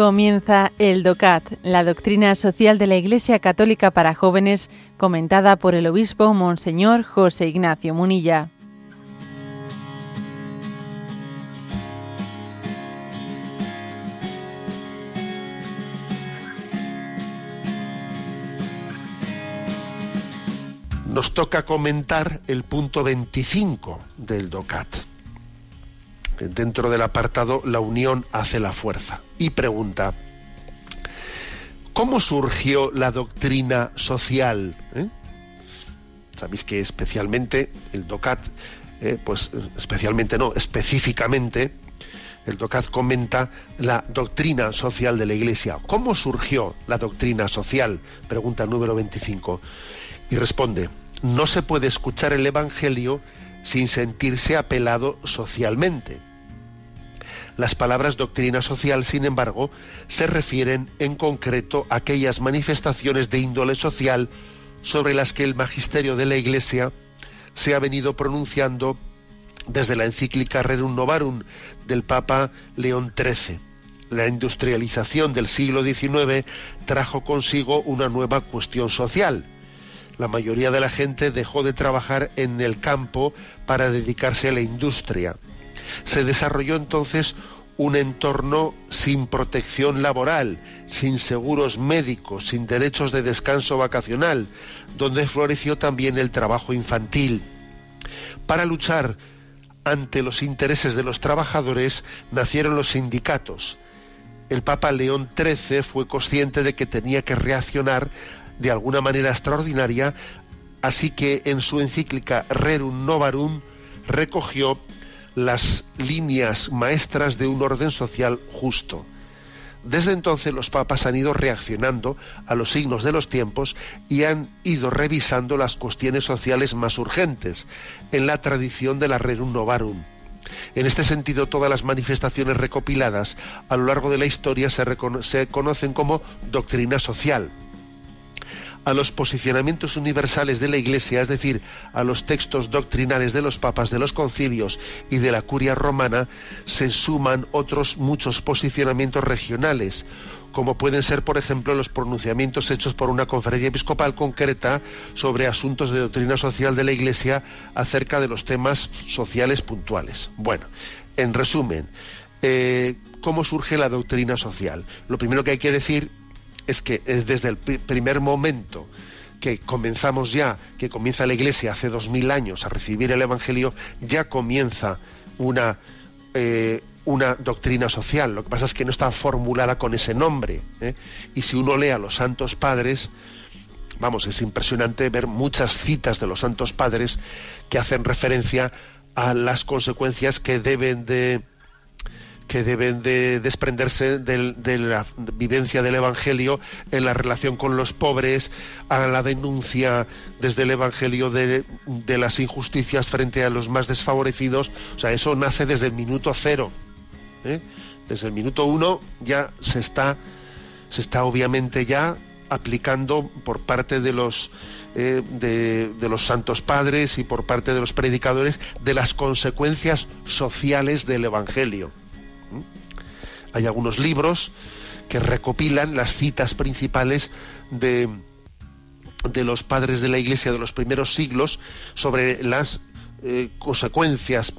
Comienza el DOCAT, la doctrina social de la Iglesia Católica para jóvenes, comentada por el obispo Monseñor José Ignacio Munilla. Nos toca comentar el punto 25 del DOCAT dentro del apartado La unión hace la fuerza. Y pregunta, ¿cómo surgió la doctrina social? ¿Eh? Sabéis que especialmente el DOCAT, eh, pues especialmente no, específicamente, el DOCAT comenta la doctrina social de la Iglesia. ¿Cómo surgió la doctrina social? Pregunta número 25. Y responde, no se puede escuchar el Evangelio sin sentirse apelado socialmente. Las palabras doctrina social, sin embargo, se refieren en concreto a aquellas manifestaciones de índole social sobre las que el magisterio de la Iglesia se ha venido pronunciando desde la encíclica Rerum Novarum del Papa León XIII. La industrialización del siglo XIX trajo consigo una nueva cuestión social. La mayoría de la gente dejó de trabajar en el campo para dedicarse a la industria se desarrolló entonces un entorno sin protección laboral, sin seguros médicos, sin derechos de descanso vacacional, donde floreció también el trabajo infantil. Para luchar ante los intereses de los trabajadores nacieron los sindicatos. El Papa León XIII fue consciente de que tenía que reaccionar de alguna manera extraordinaria, así que en su encíclica Rerum Novarum recogió las líneas maestras de un orden social justo. Desde entonces los papas han ido reaccionando a los signos de los tiempos y han ido revisando las cuestiones sociales más urgentes en la tradición de la Rerum Novarum. En este sentido, todas las manifestaciones recopiladas a lo largo de la historia se, se conocen como doctrina social a los posicionamientos universales de la Iglesia, es decir, a los textos doctrinales de los papas, de los concilios y de la curia romana, se suman otros muchos posicionamientos regionales, como pueden ser, por ejemplo, los pronunciamientos hechos por una conferencia episcopal concreta sobre asuntos de doctrina social de la Iglesia acerca de los temas sociales puntuales. Bueno, en resumen, eh, ¿cómo surge la doctrina social? Lo primero que hay que decir es que desde el primer momento que comenzamos ya, que comienza la Iglesia hace dos mil años a recibir el Evangelio, ya comienza una, eh, una doctrina social. Lo que pasa es que no está formulada con ese nombre. ¿eh? Y si uno lee a los santos padres, vamos, es impresionante ver muchas citas de los santos padres que hacen referencia a las consecuencias que deben de que deben de desprenderse de la vivencia del Evangelio en la relación con los pobres, a la denuncia desde el Evangelio de, las injusticias frente a los más desfavorecidos. O sea, eso nace desde el minuto cero. ¿eh? Desde el minuto uno ya se está, se está obviamente ya aplicando por parte de los eh, de, los santos padres y por parte de los predicadores de las consecuencias sociales del Evangelio. Hay algunos libros que recopilan las citas principales de, de los padres de la Iglesia de los primeros siglos sobre las eh, consecuencias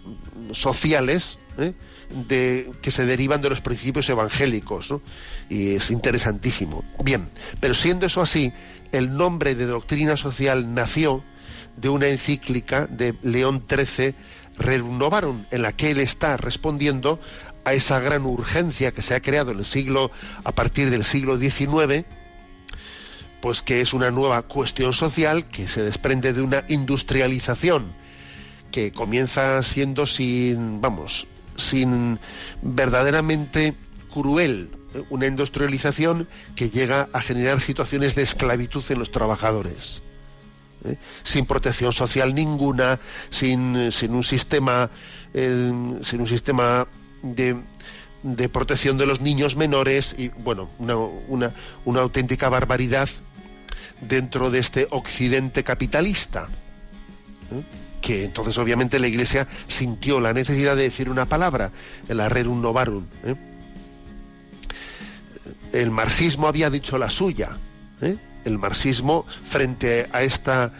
sociales ¿eh? que se derivan de los principios evangélicos. Y es interesantísimo. Bien, pero siendo eso así, el nombre de doctrina social nació de una encíclica de León XIII, Renovaron, en la que él está respondiendo a esa gran urgencia que se ha creado en el siglo a partir del siglo XIX, pues que es una nueva cuestión social que se desprende de una industrialización que comienza siendo sin, vamos, sin verdaderamente cruel, una industrialización que llega a generar situaciones de esclavitud en los trabajadores. ¿eh? sin protección social ninguna, sin, sin un sistema, eh, sin un sistema de, protección de los niños menores y, bueno, una, una, auténtica barbaridad dentro de este occidente capitalista. ¿eh? Que entonces, obviamente, la Iglesia sintió la necesidad de decir una palabra, el Arrerum Novarum. ¿eh? el marxismo había dicho la suya. ¿eh? El marxismo, frente a esta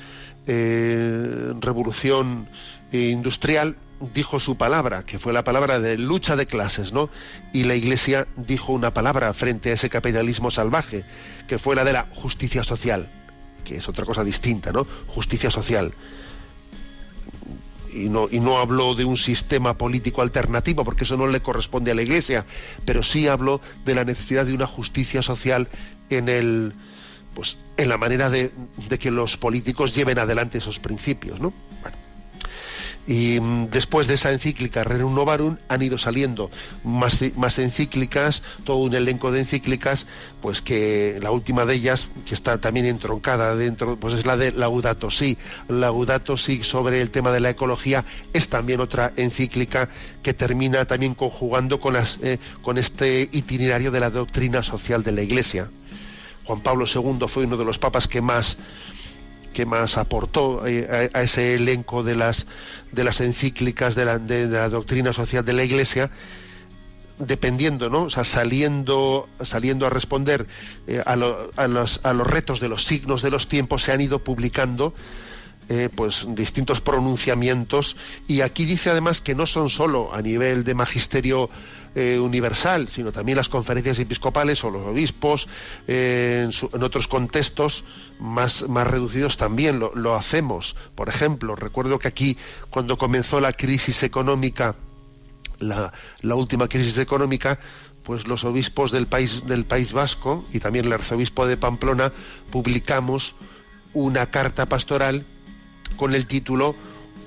revolución industrial, dijo su palabra, que fue la palabra de lucha de clases, ¿no? Y la Iglesia dijo una palabra frente a ese capitalismo salvaje, que fue la de la justicia social, que es otra cosa distinta, ¿no? Justicia social y no, y no hablo de un sistema político alternativo, porque eso no le corresponde a la Iglesia, pero sí hablo de la necesidad de una justicia social en el pues en la manera de, de que los políticos lleven adelante esos principios, ¿no? Y mm, después de esa encíclica Rerum Novarum han ido saliendo más, más encíclicas, todo un elenco de encíclicas, pues que la última de ellas, que está también entroncada dentro, pues es la de Laudato Si. Laudato Si sobre el tema de la ecología es también otra encíclica que termina también conjugando con, las, eh, con este itinerario de la doctrina social de la Iglesia. Juan Pablo II fue uno de los papas que más que más aportó eh, a, ese elenco de las, de las encíclicas de la, de, la doctrina social de la Iglesia, dependiendo, ¿no? O sea, saliendo, saliendo a responder eh, a, a, los, a, los, retos de los signos de los tiempos, se han ido publicando eh, pues distintos pronunciamientos y aquí dice además que no son solo a nivel de magisterio eh, universal, sino también las conferencias episcopales o los obispos eh, en, su, en, otros contextos más, más reducidos también lo, hacemos. Por ejemplo, recuerdo que aquí cuando comenzó la crisis económica, la, la última crisis económica, pues los obispos del país, del País Vasco y también el arzobispo de Pamplona publicamos una carta pastoral con el título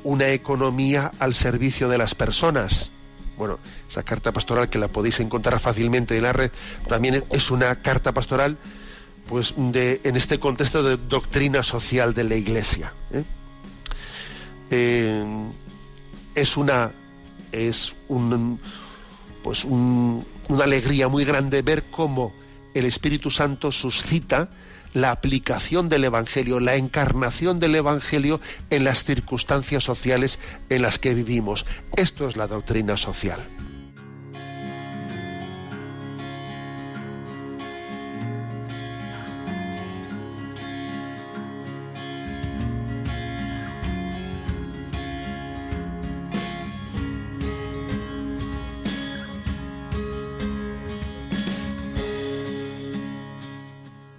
Una economía al servicio de las personas. Bueno, esa carta pastoral que la podéis encontrar fácilmente en la red, también es una carta pastoral pues de, en este contexto de doctrina social de la Iglesia. ¿eh? Eh, es una es un, pues un, una alegría muy grande ver cómo el Espíritu Santo suscita la aplicación del Evangelio, la encarnación del Evangelio en las circunstancias sociales en las que vivimos. Esto es la doctrina social.